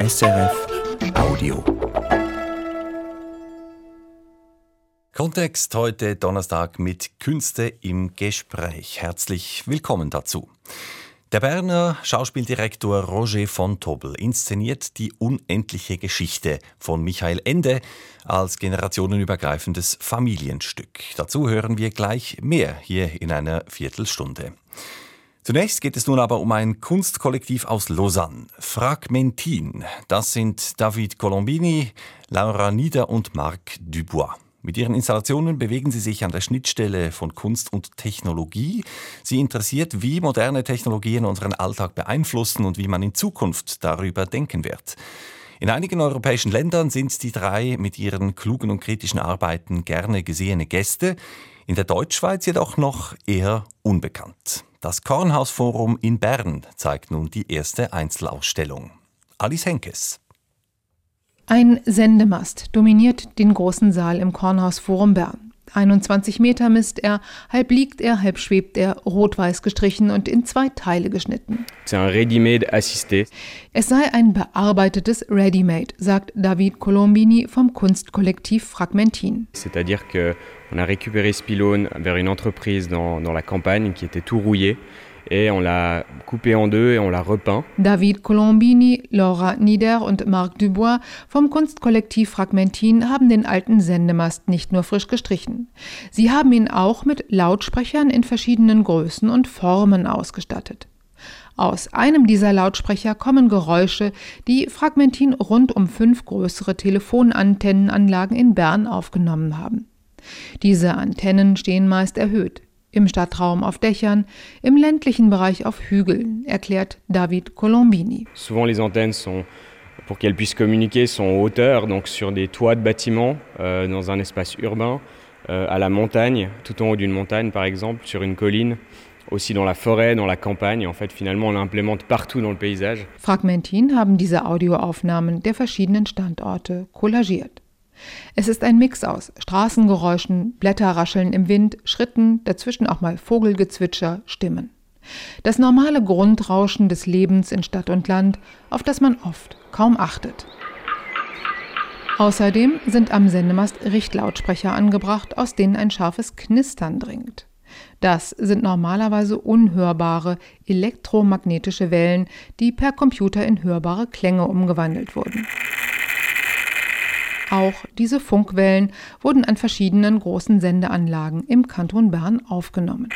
SRF Audio. Kontext heute Donnerstag mit Künste im Gespräch. Herzlich willkommen dazu. Der Berner Schauspieldirektor Roger von Tobel inszeniert die unendliche Geschichte von Michael Ende als generationenübergreifendes Familienstück. Dazu hören wir gleich mehr hier in einer Viertelstunde. Zunächst geht es nun aber um ein Kunstkollektiv aus Lausanne, Fragmentin. Das sind David Colombini, Laura Nieder und Marc Dubois. Mit ihren Installationen bewegen sie sich an der Schnittstelle von Kunst und Technologie. Sie interessiert, wie moderne Technologien unseren Alltag beeinflussen und wie man in Zukunft darüber denken wird. In einigen europäischen Ländern sind die drei mit ihren klugen und kritischen Arbeiten gerne gesehene Gäste, in der Deutschschweiz jedoch noch eher unbekannt. Das Kornhausforum in Bern zeigt nun die erste Einzelausstellung. Alice Henkes. Ein Sendemast dominiert den großen Saal im Kornhausforum Bern. 21 Meter misst er, halb liegt er, halb schwebt er, rot-weiß gestrichen und in zwei Teile geschnitten. Es sei ein bearbeitetes Ready-Made, sagt David Colombini vom Kunstkollektiv Fragmentin. C'est-à-dire qu'on a récupéré ce pylône vers une entreprise dans, dans la campagne qui était tout rouillé et on l'a coupé en deux et on l'a repeint. David Colombini, Laura Nieder und Marc Dubois vom Kunstkollektiv Fragmentin haben den alten Sendemast nicht nur frisch gestrichen. Sie haben ihn auch mit Lautsprechern in verschiedenen Größen und Formen ausgestattet. Aus einem dieser Lautsprecher kommen Geräusche, die Fragmentin rund um fünf größere Telefonantennenanlagen in Bern aufgenommen haben. Diese Antennen stehen meist erhöht im Stadtraum auf Dächern, im ländlichen Bereich auf Hügeln, erklärt David Colombini. Souvent les antennes sont pour qu'elles puissent communiquer sont en hauteur, donc sur des toits de bâtiments euh, dans un espace urbain, euh, à la montagne, tout en haut d'une montagne par exemple, sur une colline aussi dans la forêt, dans la campagne. En fait, finalement, on l'implémente partout dans le paysage. Fragmentin haben diese Audioaufnahmen der verschiedenen Standorte kollagiert. Es ist ein Mix aus Straßengeräuschen, Blätterrascheln im Wind, Schritten, dazwischen auch mal Vogelgezwitscher, Stimmen. Das normale Grundrauschen des Lebens in Stadt und Land, auf das man oft kaum achtet. Außerdem sind am Sendemast Richtlautsprecher angebracht, aus denen ein scharfes Knistern dringt. Das sind normalerweise unhörbare elektromagnetische Wellen, die per Computer in hörbare Klänge umgewandelt wurden. Auch diese Funkwellen wurden an verschiedenen großen Sendeanlagen im Kanton Bern aufgenommen.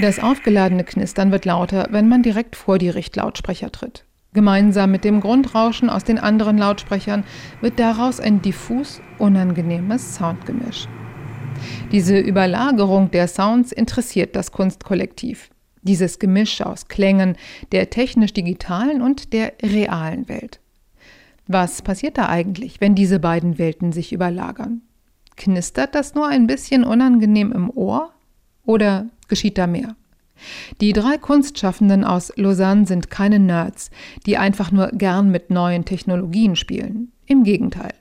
Das aufgeladene Knistern wird lauter, wenn man direkt vor die Richtlautsprecher tritt. Gemeinsam mit dem Grundrauschen aus den anderen Lautsprechern wird daraus ein diffus, unangenehmes Soundgemisch. Diese Überlagerung der Sounds interessiert das Kunstkollektiv. Dieses Gemisch aus Klängen der technisch-digitalen und der realen Welt. Was passiert da eigentlich, wenn diese beiden Welten sich überlagern? Knistert das nur ein bisschen unangenehm im Ohr? Oder geschieht da mehr? Die drei Kunstschaffenden aus Lausanne sind keine Nerds, die einfach nur gern mit neuen Technologien spielen. Im Gegenteil.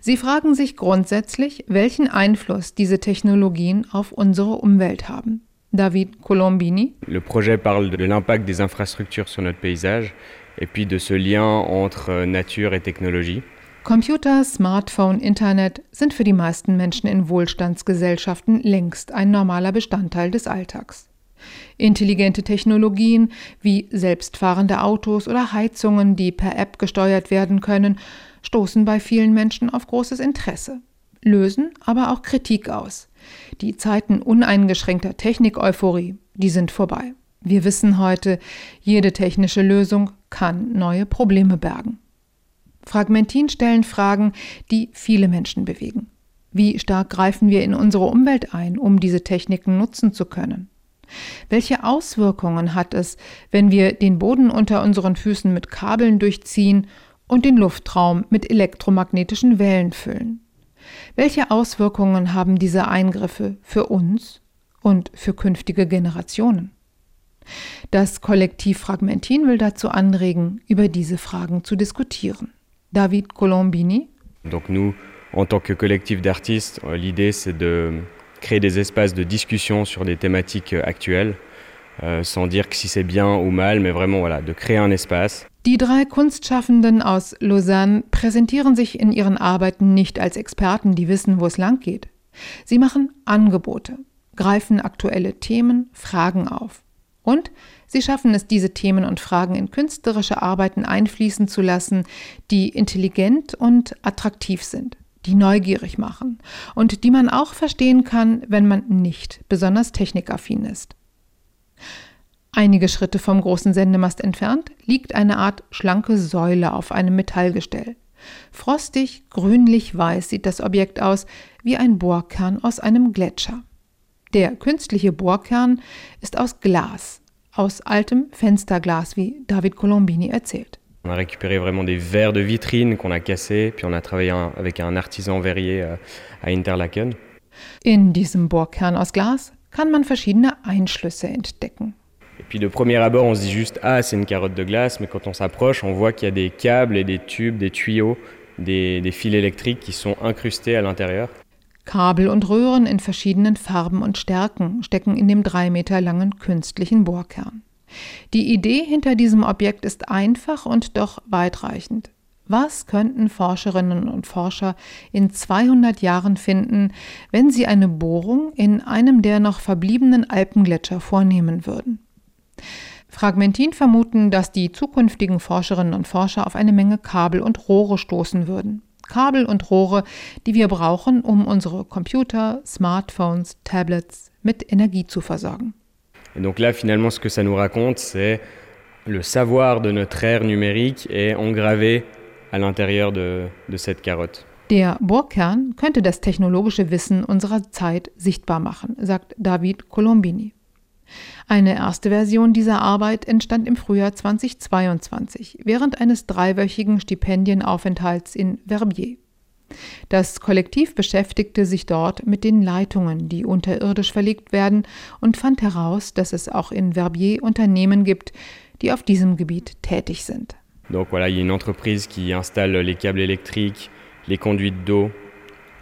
Sie fragen sich grundsätzlich, welchen Einfluss diese Technologien auf unsere Umwelt haben. David Colombini. Le projet parle de l'impact des infrastructures sur notre paysage et puis de ce lien entre euh, Nature et Technologie. Computer, Smartphone, Internet sind für die meisten Menschen in Wohlstandsgesellschaften längst ein normaler Bestandteil des Alltags. Intelligente Technologien wie selbstfahrende Autos oder Heizungen, die per App gesteuert werden können, stoßen bei vielen Menschen auf großes Interesse, lösen aber auch Kritik aus. Die Zeiten uneingeschränkter Technik-Euphorie, die sind vorbei. Wir wissen heute, jede technische Lösung kann neue Probleme bergen. Fragmentin stellen Fragen, die viele Menschen bewegen. Wie stark greifen wir in unsere Umwelt ein, um diese Techniken nutzen zu können? Welche Auswirkungen hat es, wenn wir den Boden unter unseren Füßen mit Kabeln durchziehen und den Luftraum mit elektromagnetischen Wellen füllen? Welche Auswirkungen haben diese Eingriffe für uns und für künftige Generationen? Das Kollektiv Fragmentin will dazu anregen, über diese Fragen zu diskutieren. David Colombini. Donc nous, en tant que collectif d'artistes, euh, l'idée c'est de créer des espaces de discussion sur des thématiques euh, actuelles euh, sans dire que si c'est bien ou mal, mais vraiment voilà, de créer un espace. Die drei Kunstschaffenden aus Lausanne präsentieren sich in ihren Arbeiten nicht als Experten, die wissen, wo es lang geht. Sie machen Angebote, greifen aktuelle Themen, Fragen auf. Und sie schaffen es, diese Themen und Fragen in künstlerische Arbeiten einfließen zu lassen, die intelligent und attraktiv sind, die neugierig machen und die man auch verstehen kann, wenn man nicht besonders technikaffin ist. Einige Schritte vom großen Sendemast entfernt liegt eine Art schlanke Säule auf einem Metallgestell. Frostig, grünlich-weiß sieht das Objekt aus, wie ein Bohrkern aus einem Gletscher. Der künstliche Bohrkern ist aus Glas, aus altem Fensterglas, wie David Colombini erzählt. On a récupéré vraiment des verres de vitrine qu'on a cassés, puis on a travaillé avec un artisan verrier euh, à Interlaken. In diesem Bohrkern aus Glas kann man verschiedene Einschlüsse entdecken. Et puis de premier abord, on se dit juste ah c'est une carotte de glace, mais quand on s'approche, on voit qu'il y a des câbles et des tubes, des tuyaux, des, des fils électriques qui sont incrustés à l'intérieur. Kabel und Röhren in verschiedenen Farben und Stärken stecken in dem drei Meter langen künstlichen Bohrkern. Die Idee hinter diesem Objekt ist einfach und doch weitreichend. Was könnten Forscherinnen und Forscher in 200 Jahren finden, wenn sie eine Bohrung in einem der noch verbliebenen Alpengletscher vornehmen würden? Fragmentin vermuten, dass die zukünftigen Forscherinnen und Forscher auf eine Menge Kabel und Rohre stoßen würden. Kabel und Rohre, die wir brauchen, um unsere Computer, Smartphones, Tablets mit Energie zu versorgen. Et donc là, finalement, ce que ça nous raconte, c'est le savoir de notre ère numérique est engravé à l'intérieur de, de cette carotte. Der Bohrkern könnte das technologische Wissen unserer Zeit sichtbar machen, sagt David Colombini. Eine erste Version dieser Arbeit entstand im Frühjahr 2022 während eines dreiwöchigen Stipendienaufenthalts in Verbier. Das Kollektiv beschäftigte sich dort mit den Leitungen, die unterirdisch verlegt werden, und fand heraus, dass es auch in Verbier Unternehmen gibt, die auf diesem Gebiet tätig sind. Donc voilà, il y a une entreprise qui installe les câbles électriques, les conduites d'eau,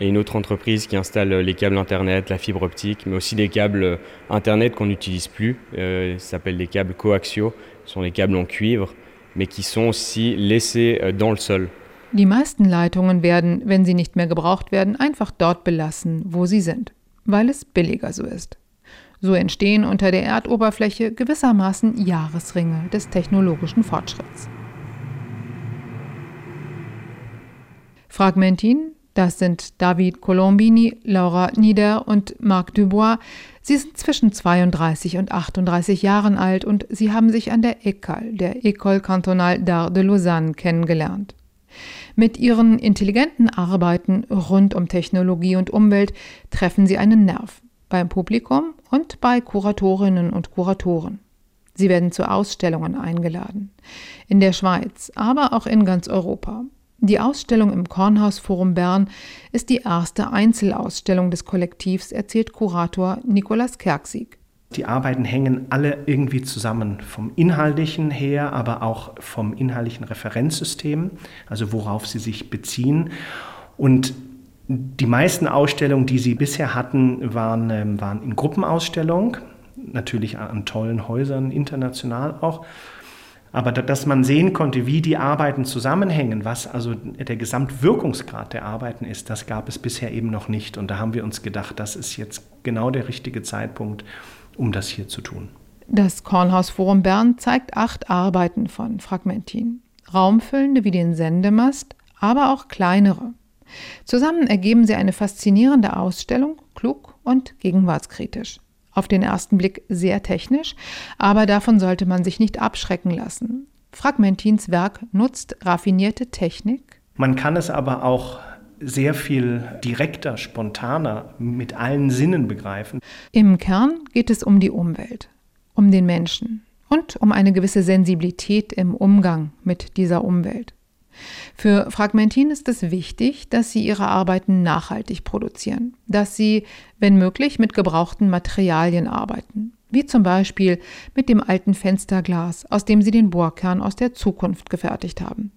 et une autre entreprise qui installe les câbles Internet, la fibre optique, mais aussi des câbles Internet qu'on n'utilise plus. Euh, ça s'appelle des câbles coaxiaux. Ce sont des câbles en cuivre, mais qui sont aussi laissés euh, dans le sol. Die meisten Leitungen werden, wenn sie nicht mehr gebraucht werden, einfach dort belassen, wo sie sind, weil es billiger so ist. So entstehen unter der Erdoberfläche gewissermaßen Jahresringe des technologischen Fortschritts. Fragmentin das sind David Colombini, Laura Nieder und Marc Dubois. Sie sind zwischen 32 und 38 Jahren alt und sie haben sich an der ECAL, der École Cantonale d'Art de Lausanne, kennengelernt. Mit ihren intelligenten Arbeiten rund um Technologie und Umwelt treffen sie einen Nerv beim Publikum und bei Kuratorinnen und Kuratoren. Sie werden zu Ausstellungen eingeladen. In der Schweiz, aber auch in ganz Europa. Die Ausstellung im Kornhausforum Bern ist die erste Einzelausstellung des Kollektivs, erzählt Kurator Nikolaus Kerksig. Die Arbeiten hängen alle irgendwie zusammen, vom inhaltlichen her, aber auch vom inhaltlichen Referenzsystem, also worauf sie sich beziehen. Und die meisten Ausstellungen, die sie bisher hatten, waren, ähm, waren in Gruppenausstellung, natürlich an tollen Häusern, international auch. Aber dass man sehen konnte, wie die Arbeiten zusammenhängen, was also der Gesamtwirkungsgrad der Arbeiten ist, das gab es bisher eben noch nicht. Und da haben wir uns gedacht, das ist jetzt genau der richtige Zeitpunkt, um das hier zu tun. Das Kornhausforum Bern zeigt acht Arbeiten von Fragmentin. Raumfüllende wie den Sendemast, aber auch kleinere. Zusammen ergeben sie eine faszinierende Ausstellung, klug und gegenwartskritisch. Auf den ersten Blick sehr technisch, aber davon sollte man sich nicht abschrecken lassen. Fragmentins Werk nutzt raffinierte Technik. Man kann es aber auch sehr viel direkter, spontaner, mit allen Sinnen begreifen. Im Kern geht es um die Umwelt, um den Menschen und um eine gewisse Sensibilität im Umgang mit dieser Umwelt. Für Fragmentin ist es wichtig, dass sie ihre Arbeiten nachhaltig produzieren, dass sie, wenn möglich, mit gebrauchten Materialien arbeiten, wie zum Beispiel mit dem alten Fensterglas, aus dem sie den Bohrkern aus der Zukunft gefertigt haben.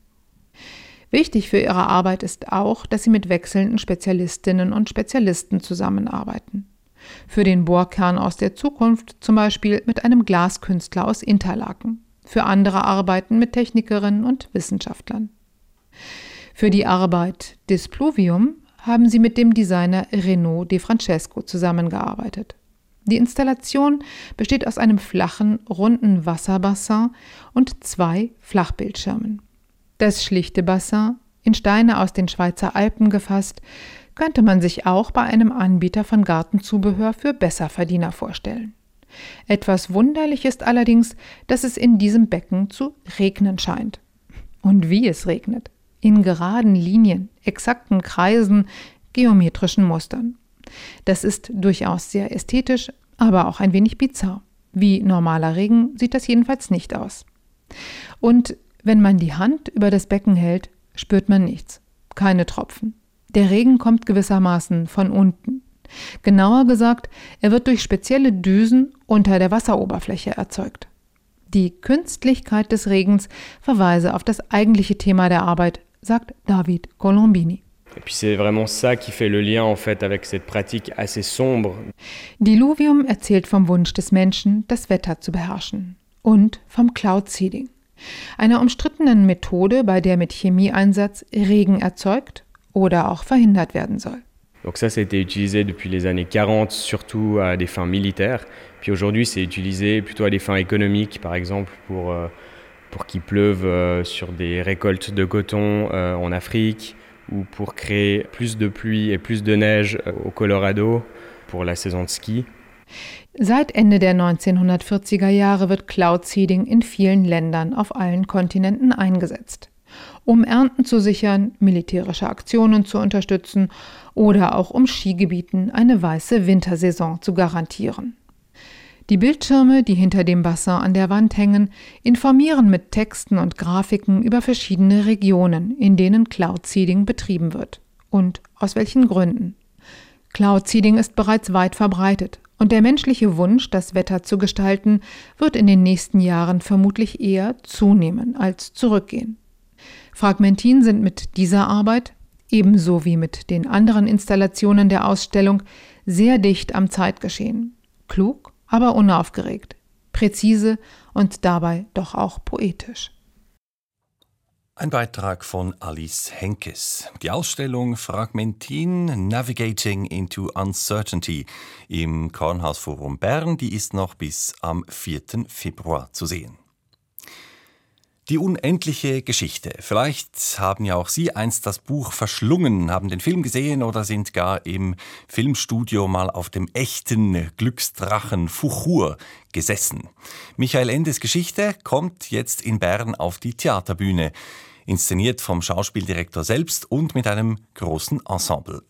Wichtig für ihre Arbeit ist auch, dass sie mit wechselnden Spezialistinnen und Spezialisten zusammenarbeiten. Für den Bohrkern aus der Zukunft zum Beispiel mit einem Glaskünstler aus Interlaken. Für andere Arbeiten mit Technikerinnen und Wissenschaftlern. Für die Arbeit Displuvium haben sie mit dem Designer Renaud De Francesco zusammengearbeitet. Die Installation besteht aus einem flachen, runden Wasserbassin und zwei Flachbildschirmen. Das schlichte Bassin, in Steine aus den Schweizer Alpen gefasst, könnte man sich auch bei einem Anbieter von Gartenzubehör für Besserverdiener vorstellen. Etwas wunderlich ist allerdings, dass es in diesem Becken zu regnen scheint. Und wie es regnet in geraden Linien, exakten Kreisen, geometrischen Mustern. Das ist durchaus sehr ästhetisch, aber auch ein wenig bizarr. Wie normaler Regen sieht das jedenfalls nicht aus. Und wenn man die Hand über das Becken hält, spürt man nichts, keine Tropfen. Der Regen kommt gewissermaßen von unten. Genauer gesagt, er wird durch spezielle Düsen unter der Wasseroberfläche erzeugt. Die Künstlichkeit des Regens verweise auf das eigentliche Thema der Arbeit, sagt David Colombini. Et puis c'est vraiment ça qui fait le lien en fait avec cette pratique assez sombre. Diluvium erzählt vom Wunsch des Menschen, das Wetter zu beherrschen und vom Cloud Seeding, einer umstrittenen Methode, bei der mit Chemieeinsatz Regen erzeugt oder auch verhindert werden soll. Donc ça, ça a été utilisé depuis les années 40, surtout à des fins militaires. Puis aujourd'hui, c'est utilisé plutôt à des fins économiques, par exemple pour euh, pour qu'il pleuve euh, sur des récoltes de coton euh, en Afrique ou pour créer plus de pluie et plus de neige euh, au Colorado pour la saison de ski. Seit Ende der 1940er Jahre wird Cloud Seeding in vielen Ländern auf allen Kontinenten eingesetzt, um Ernten zu sichern, militärische Aktionen zu unterstützen oder auch um Skigebieten eine weiße Wintersaison zu garantieren. Die Bildschirme, die hinter dem Bassin an der Wand hängen, informieren mit Texten und Grafiken über verschiedene Regionen, in denen Cloud Seeding betrieben wird und aus welchen Gründen. Cloud Seeding ist bereits weit verbreitet und der menschliche Wunsch, das Wetter zu gestalten, wird in den nächsten Jahren vermutlich eher zunehmen als zurückgehen. Fragmentin sind mit dieser Arbeit, ebenso wie mit den anderen Installationen der Ausstellung, sehr dicht am Zeitgeschehen. Klug aber unaufgeregt, präzise und dabei doch auch poetisch. Ein Beitrag von Alice Henkes. Die Ausstellung Fragmentin Navigating into Uncertainty im Kornhausforum Bern, die ist noch bis am 4. Februar zu sehen. Die unendliche Geschichte. Vielleicht haben ja auch Sie einst das Buch verschlungen, haben den Film gesehen oder sind gar im Filmstudio mal auf dem echten Glücksdrachen Fuchur gesessen. Michael Endes Geschichte kommt jetzt in Bern auf die Theaterbühne, inszeniert vom Schauspieldirektor selbst und mit einem großen Ensemble.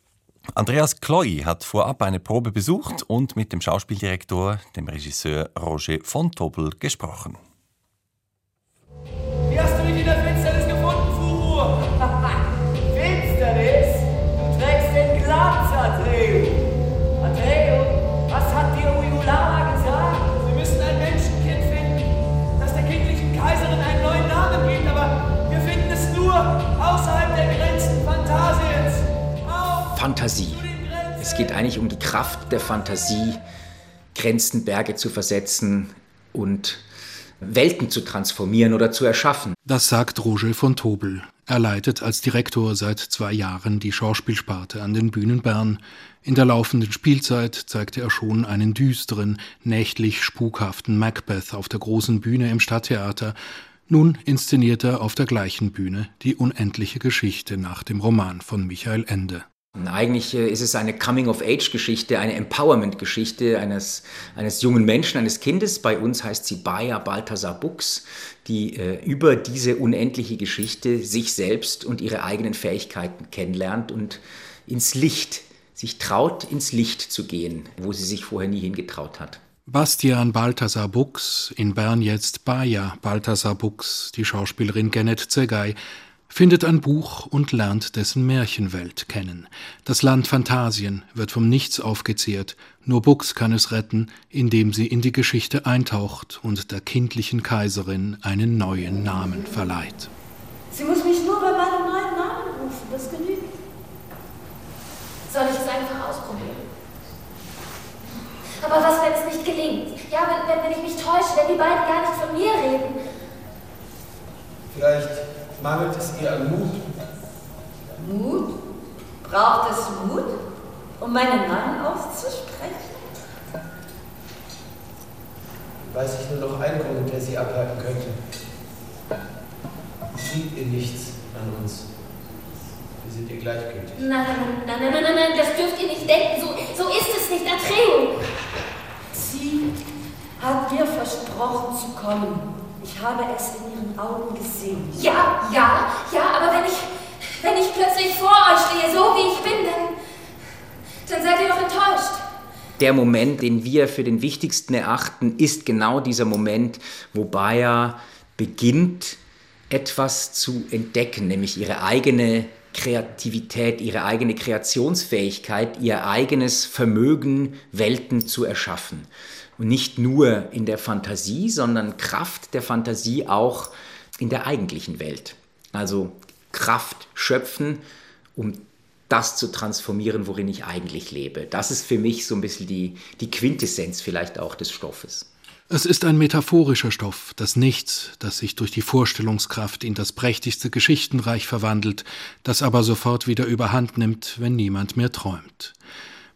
Andreas Kloy hat vorab eine Probe besucht und mit dem Schauspieldirektor, dem Regisseur Roger von Tobel, gesprochen. Fantasie. Es geht eigentlich um die Kraft der Fantasie, Grenzen, Berge zu versetzen und Welten zu transformieren oder zu erschaffen. Das sagt Roger von Tobel. Er leitet als Direktor seit zwei Jahren die Schauspielsparte an den Bühnen Bern. In der laufenden Spielzeit zeigte er schon einen düsteren, nächtlich spukhaften Macbeth auf der großen Bühne im Stadttheater. Nun inszeniert er auf der gleichen Bühne die unendliche Geschichte nach dem Roman von Michael Ende. Eigentlich äh, ist es eine Coming-of-Age-Geschichte, eine Empowerment-Geschichte eines, eines jungen Menschen, eines Kindes. Bei uns heißt sie Bayer Balthasar Bux, die äh, über diese unendliche Geschichte sich selbst und ihre eigenen Fähigkeiten kennenlernt und ins Licht, sich traut, ins Licht zu gehen, wo sie sich vorher nie hingetraut hat. Bastian Balthasar Bux, in Bern jetzt Bayer Balthasar Bux, die Schauspielerin Genet Zegay, findet ein Buch und lernt dessen Märchenwelt kennen. Das Land Phantasien wird vom Nichts aufgezehrt, nur Bux kann es retten, indem sie in die Geschichte eintaucht und der kindlichen Kaiserin einen neuen Namen verleiht. Sie muss mich nur bei meinem neuen Namen rufen, das genügt. Soll ich es einfach ausprobieren? Aber was, wenn es nicht gelingt? Ja, wenn, wenn, wenn ich mich täusche, wenn die beiden gar nicht von mir reden? Vielleicht mangelt es ihr an Mut. Mut? Braucht es Mut, um meinen Namen auszusprechen? Weiß ich nur noch einen Grund, der sie abhalten könnte. Sieht ihr nichts an uns. Wir sind ihr gleichgültig. Nein, nein, nein, nein, nein, nein, das dürft ihr nicht denken. So, so ist es nicht, Atreo. Sie hat mir versprochen zu kommen. Ich habe es in ihren Augen gesehen. Ja, ja, ja, aber wenn ich, wenn ich plötzlich vor euch stehe, so wie ich bin, dann, dann seid ihr doch enttäuscht. Der Moment, den wir für den wichtigsten erachten, ist genau dieser Moment, wo Bayer beginnt, etwas zu entdecken, nämlich ihre eigene Kreativität, ihre eigene Kreationsfähigkeit, ihr eigenes Vermögen, Welten zu erschaffen. Und nicht nur in der Fantasie, sondern Kraft der Fantasie auch in der eigentlichen Welt. Also Kraft schöpfen, um das zu transformieren, worin ich eigentlich lebe. Das ist für mich so ein bisschen die, die Quintessenz vielleicht auch des Stoffes. Es ist ein metaphorischer Stoff, das Nichts, das sich durch die Vorstellungskraft in das prächtigste Geschichtenreich verwandelt, das aber sofort wieder überhand nimmt, wenn niemand mehr träumt.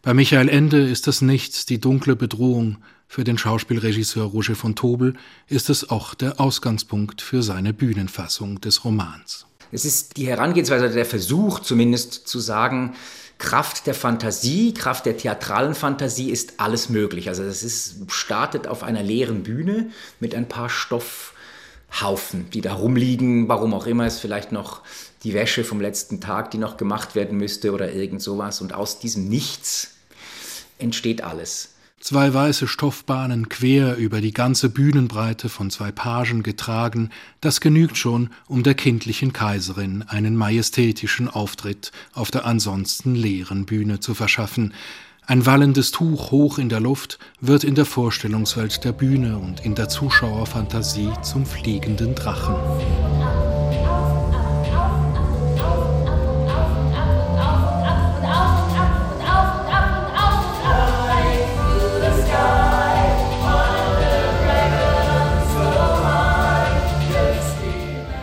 Bei Michael Ende ist das Nichts die dunkle Bedrohung, für den Schauspielregisseur Roger von Tobel ist es auch der Ausgangspunkt für seine Bühnenfassung des Romans. Es ist die Herangehensweise, der Versuch zumindest zu sagen, Kraft der Fantasie, Kraft der theatralen Fantasie ist alles möglich. Also es ist, startet auf einer leeren Bühne mit ein paar Stoffhaufen, die da rumliegen, warum auch immer, ist vielleicht noch die Wäsche vom letzten Tag, die noch gemacht werden müsste oder irgend sowas. Und aus diesem Nichts entsteht alles. Zwei weiße Stoffbahnen quer über die ganze Bühnenbreite von zwei Pagen getragen, das genügt schon, um der kindlichen Kaiserin einen majestätischen Auftritt auf der ansonsten leeren Bühne zu verschaffen. Ein wallendes Tuch hoch in der Luft wird in der Vorstellungswelt der Bühne und in der Zuschauerfantasie zum fliegenden Drachen.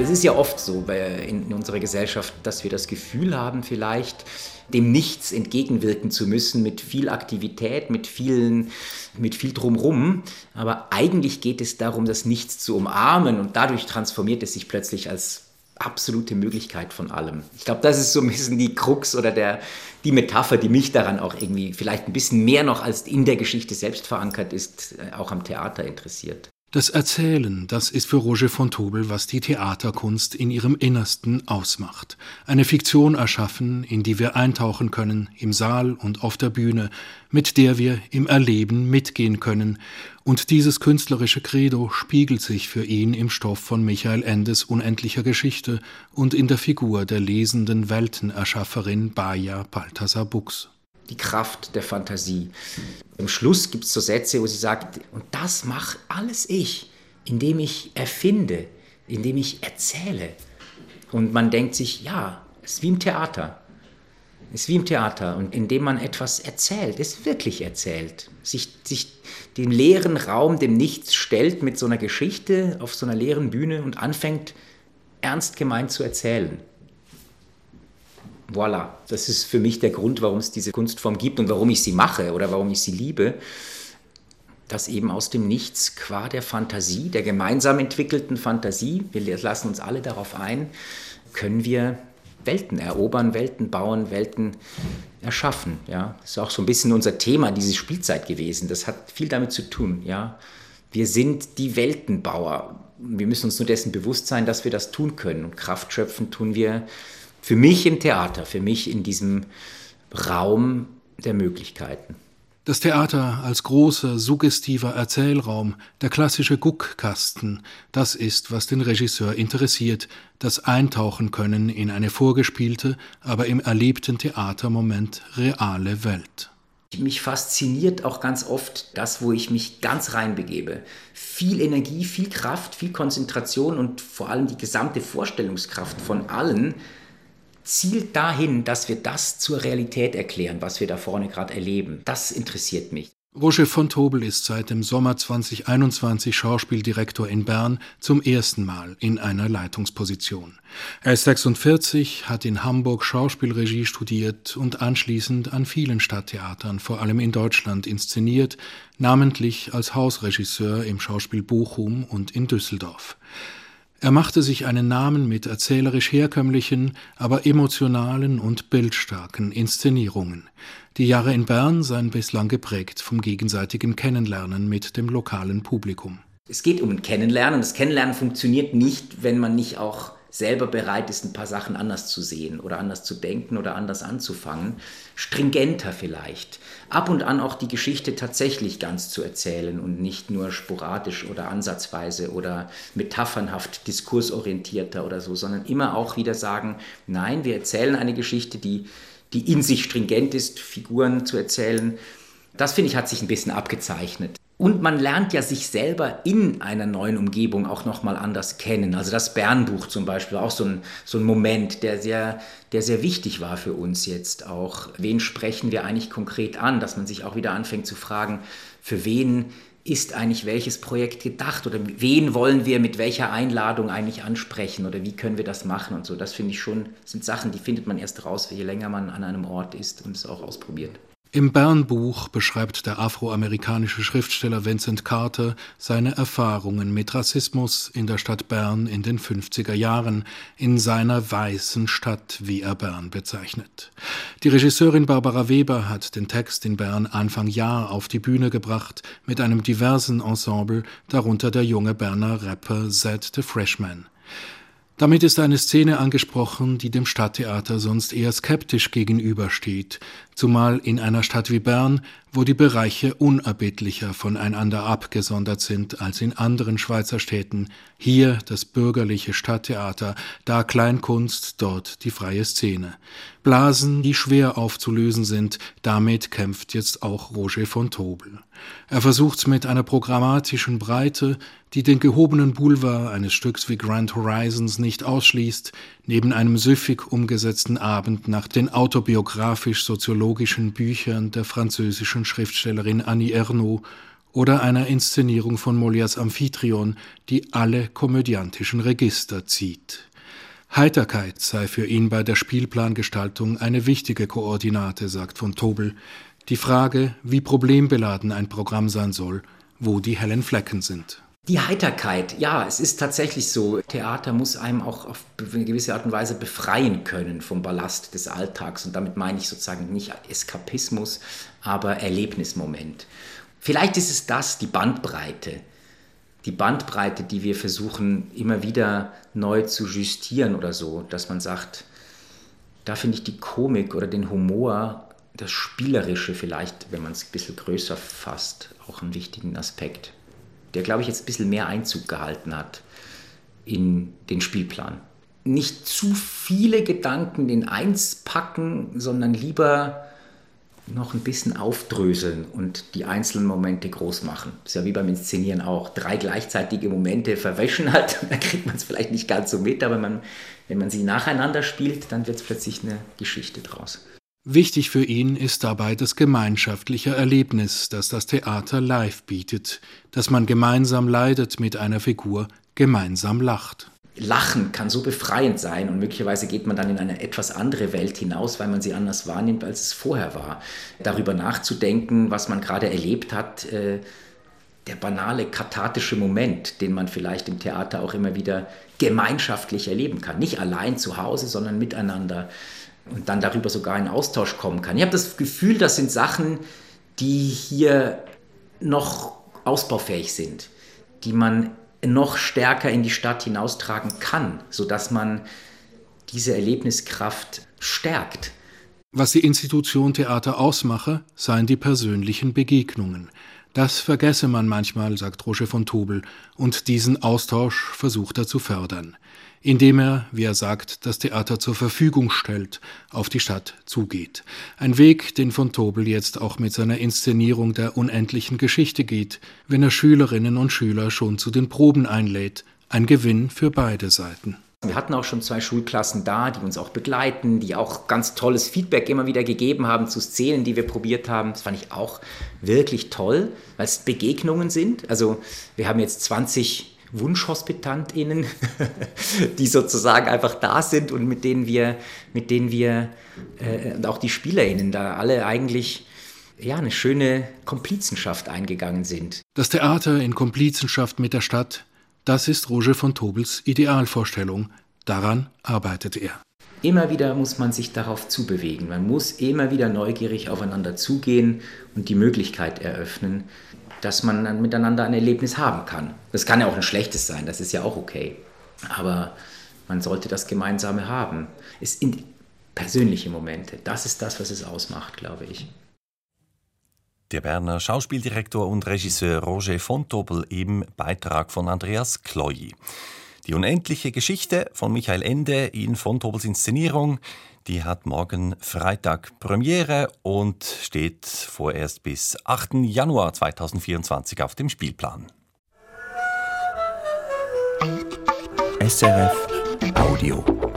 Es ist ja oft so in unserer Gesellschaft, dass wir das Gefühl haben, vielleicht dem Nichts entgegenwirken zu müssen mit viel Aktivität, mit, vielen, mit viel drumrum. Aber eigentlich geht es darum, das Nichts zu umarmen und dadurch transformiert es sich plötzlich als absolute Möglichkeit von allem. Ich glaube, das ist so ein bisschen die Krux oder der, die Metapher, die mich daran auch irgendwie vielleicht ein bisschen mehr noch als in der Geschichte selbst verankert ist, äh, auch am Theater interessiert. Das Erzählen, das ist für Roger von Tobel, was die Theaterkunst in ihrem Innersten ausmacht. Eine Fiktion erschaffen, in die wir eintauchen können, im Saal und auf der Bühne, mit der wir im Erleben mitgehen können. Und dieses künstlerische Credo spiegelt sich für ihn im Stoff von Michael Endes unendlicher Geschichte und in der Figur der lesenden Weltenerschafferin Baja Balthasar Buchs die Kraft der Fantasie. Im Schluss gibt es so Sätze, wo sie sagt, und das mache alles ich, indem ich erfinde, indem ich erzähle. Und man denkt sich, ja, es ist wie im Theater. Es ist wie im Theater. Und indem man etwas erzählt, es wirklich erzählt, sich, sich dem leeren Raum, dem Nichts stellt mit so einer Geschichte auf so einer leeren Bühne und anfängt ernst gemeint zu erzählen. Voilà, das ist für mich der Grund, warum es diese Kunstform gibt und warum ich sie mache oder warum ich sie liebe. Dass eben aus dem Nichts qua der Fantasie, der gemeinsam entwickelten Fantasie, wir lassen uns alle darauf ein, können wir Welten erobern, Welten bauen, Welten erschaffen. Ja, das ist auch so ein bisschen unser Thema, diese Spielzeit gewesen. Das hat viel damit zu tun. Ja, wir sind die Weltenbauer. Wir müssen uns nur dessen bewusst sein, dass wir das tun können. Kraft schöpfen tun wir für mich im Theater, für mich in diesem Raum der Möglichkeiten. Das Theater als großer, suggestiver Erzählraum, der klassische Guckkasten, das ist, was den Regisseur interessiert, das Eintauchen können in eine vorgespielte, aber im erlebten Theatermoment reale Welt. Mich fasziniert auch ganz oft das, wo ich mich ganz reinbegebe. Viel Energie, viel Kraft, viel Konzentration und vor allem die gesamte Vorstellungskraft von allen zielt dahin, dass wir das zur Realität erklären, was wir da vorne gerade erleben. Das interessiert mich. Roger von Tobel ist seit dem Sommer 2021 Schauspieldirektor in Bern zum ersten Mal in einer Leitungsposition. Er ist 46, hat in Hamburg Schauspielregie studiert und anschließend an vielen Stadttheatern, vor allem in Deutschland, inszeniert, namentlich als Hausregisseur im Schauspiel Bochum und in Düsseldorf. Er machte sich einen Namen mit erzählerisch herkömmlichen, aber emotionalen und bildstarken Inszenierungen. Die Jahre in Bern seien bislang geprägt vom gegenseitigen Kennenlernen mit dem lokalen Publikum. Es geht um ein Kennenlernen. Das Kennenlernen funktioniert nicht, wenn man nicht auch selber bereit ist, ein paar Sachen anders zu sehen oder anders zu denken oder anders anzufangen. Stringenter vielleicht. Ab und an auch die Geschichte tatsächlich ganz zu erzählen und nicht nur sporadisch oder ansatzweise oder metaphernhaft diskursorientierter oder so, sondern immer auch wieder sagen, nein, wir erzählen eine Geschichte, die, die in sich stringent ist, Figuren zu erzählen. Das finde ich hat sich ein bisschen abgezeichnet. Und man lernt ja sich selber in einer neuen Umgebung auch nochmal anders kennen. Also das Bernbuch zum Beispiel, auch so ein, so ein Moment, der sehr, der sehr wichtig war für uns jetzt auch. Wen sprechen wir eigentlich konkret an? Dass man sich auch wieder anfängt zu fragen, für wen ist eigentlich welches Projekt gedacht oder wen wollen wir mit welcher Einladung eigentlich ansprechen oder wie können wir das machen und so. Das finde ich schon, sind Sachen, die findet man erst raus, je länger man an einem Ort ist und es auch ausprobiert. Im Bernbuch beschreibt der afroamerikanische Schriftsteller Vincent Carter seine Erfahrungen mit Rassismus in der Stadt Bern in den 50er Jahren, in seiner weißen Stadt, wie er Bern bezeichnet. Die Regisseurin Barbara Weber hat den Text in Bern Anfang Jahr auf die Bühne gebracht mit einem diversen Ensemble, darunter der junge Berner Rapper Zed the Freshman. Damit ist eine Szene angesprochen, die dem Stadttheater sonst eher skeptisch gegenübersteht, zumal in einer Stadt wie Bern, wo die Bereiche unerbittlicher voneinander abgesondert sind als in anderen Schweizer Städten, hier das bürgerliche Stadttheater, da Kleinkunst, dort die freie Szene. Blasen, die schwer aufzulösen sind, damit kämpft jetzt auch Roger von Tobel. Er versucht's mit einer programmatischen Breite, die den gehobenen Boulevard eines Stücks wie Grand Horizons nicht ausschließt, neben einem süffig umgesetzten Abend nach den autobiografisch-soziologischen Büchern der französischen Schriftstellerin Annie Ernaux oder einer Inszenierung von Molières Amphitryon, die alle komödiantischen Register zieht. Heiterkeit sei für ihn bei der Spielplangestaltung eine wichtige Koordinate, sagt von Tobel. Die Frage, wie problembeladen ein Programm sein soll, wo die hellen Flecken sind. Die Heiterkeit, ja, es ist tatsächlich so. Theater muss einem auch auf eine gewisse Art und Weise befreien können vom Ballast des Alltags. Und damit meine ich sozusagen nicht Eskapismus, aber Erlebnismoment. Vielleicht ist es das, die Bandbreite. Die Bandbreite, die wir versuchen immer wieder neu zu justieren oder so, dass man sagt, da finde ich die Komik oder den Humor, das Spielerische vielleicht, wenn man es ein bisschen größer fasst, auch einen wichtigen Aspekt der, glaube ich, jetzt ein bisschen mehr Einzug gehalten hat in den Spielplan. Nicht zu viele Gedanken in eins packen, sondern lieber noch ein bisschen aufdröseln und die einzelnen Momente groß machen. Das ist ja wie beim Inszenieren auch. Drei gleichzeitige Momente verwäschen hat, dann kriegt man es vielleicht nicht ganz so mit, aber man, wenn man sie nacheinander spielt, dann wird es plötzlich eine Geschichte draus. Wichtig für ihn ist dabei das gemeinschaftliche Erlebnis, das das Theater live bietet, dass man gemeinsam leidet mit einer Figur, gemeinsam lacht. Lachen kann so befreiend sein und möglicherweise geht man dann in eine etwas andere Welt hinaus, weil man sie anders wahrnimmt, als es vorher war. Darüber nachzudenken, was man gerade erlebt hat, äh, der banale kathartische Moment, den man vielleicht im Theater auch immer wieder gemeinschaftlich erleben kann. Nicht allein zu Hause, sondern miteinander und dann darüber sogar in Austausch kommen kann. Ich habe das Gefühl, das sind Sachen, die hier noch ausbaufähig sind, die man noch stärker in die Stadt hinaustragen kann, sodass man diese Erlebniskraft stärkt. Was die Institution Theater ausmache, seien die persönlichen Begegnungen. Das vergesse man manchmal, sagt Roger von Tobel, und diesen Austausch versucht er zu fördern indem er, wie er sagt, das Theater zur Verfügung stellt, auf die Stadt zugeht. Ein Weg, den von Tobel jetzt auch mit seiner Inszenierung der unendlichen Geschichte geht, wenn er Schülerinnen und Schüler schon zu den Proben einlädt, ein Gewinn für beide Seiten. Wir hatten auch schon zwei Schulklassen da, die uns auch begleiten, die auch ganz tolles Feedback immer wieder gegeben haben zu Szenen, die wir probiert haben. Das fand ich auch wirklich toll, weil es Begegnungen sind. Also wir haben jetzt 20 WunschhospitantInnen, die sozusagen einfach da sind und mit denen wir, mit denen wir äh, und auch die SpielerInnen da alle eigentlich ja, eine schöne Komplizenschaft eingegangen sind. Das Theater in Komplizenschaft mit der Stadt das ist Roger von Tobels Idealvorstellung. Daran arbeitet er. Immer wieder muss man sich darauf zubewegen. Man muss immer wieder neugierig aufeinander zugehen und die Möglichkeit eröffnen, dass man dann miteinander ein Erlebnis haben kann. Das kann ja auch ein schlechtes sein, das ist ja auch okay. Aber man sollte das Gemeinsame haben. Es sind persönliche Momente. Das ist das, was es ausmacht, glaube ich. Der Berner Schauspieldirektor und Regisseur Roger Fontobel im Beitrag von Andreas Kloyi. Die unendliche Geschichte von Michael Ende in Fontobels Inszenierung, die hat morgen Freitag Premiere und steht vorerst bis 8. Januar 2024 auf dem Spielplan. SRF Audio.